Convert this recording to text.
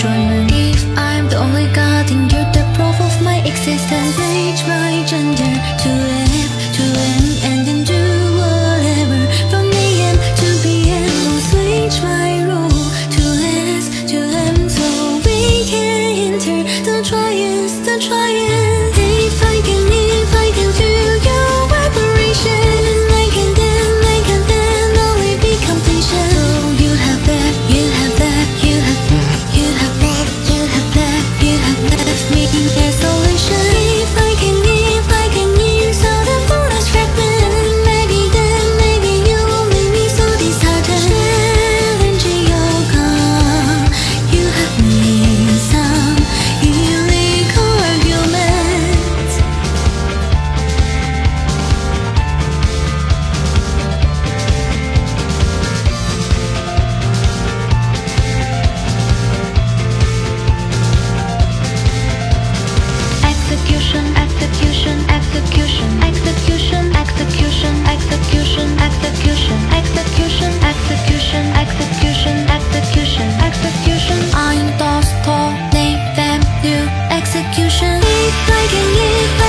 If I'm the only god in you, the proof of my existence. Empezó 再给你。